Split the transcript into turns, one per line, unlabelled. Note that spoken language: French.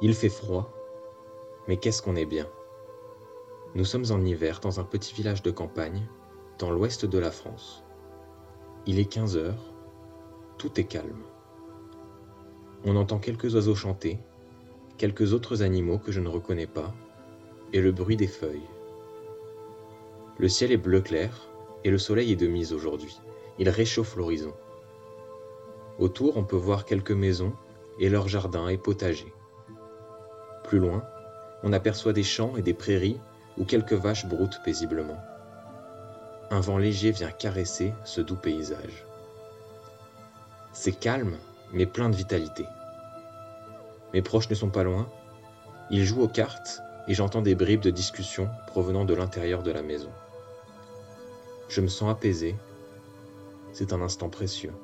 Il fait froid, mais qu'est-ce qu'on est bien. Nous sommes en hiver dans un petit village de campagne, dans l'ouest de la France. Il est 15 heures, tout est calme. On entend quelques oiseaux chanter, quelques autres animaux que je ne reconnais pas, et le bruit des feuilles. Le ciel est bleu clair, et le soleil est de mise aujourd'hui. Il réchauffe l'horizon. Autour, on peut voir quelques maisons et leurs jardins et potagers. Plus loin, on aperçoit des champs et des prairies où quelques vaches broutent paisiblement. Un vent léger vient caresser ce doux paysage. C'est calme, mais plein de vitalité. Mes proches ne sont pas loin. Ils jouent aux cartes et j'entends des bribes de discussion provenant de l'intérieur de la maison. Je me sens apaisé. C'est un instant précieux.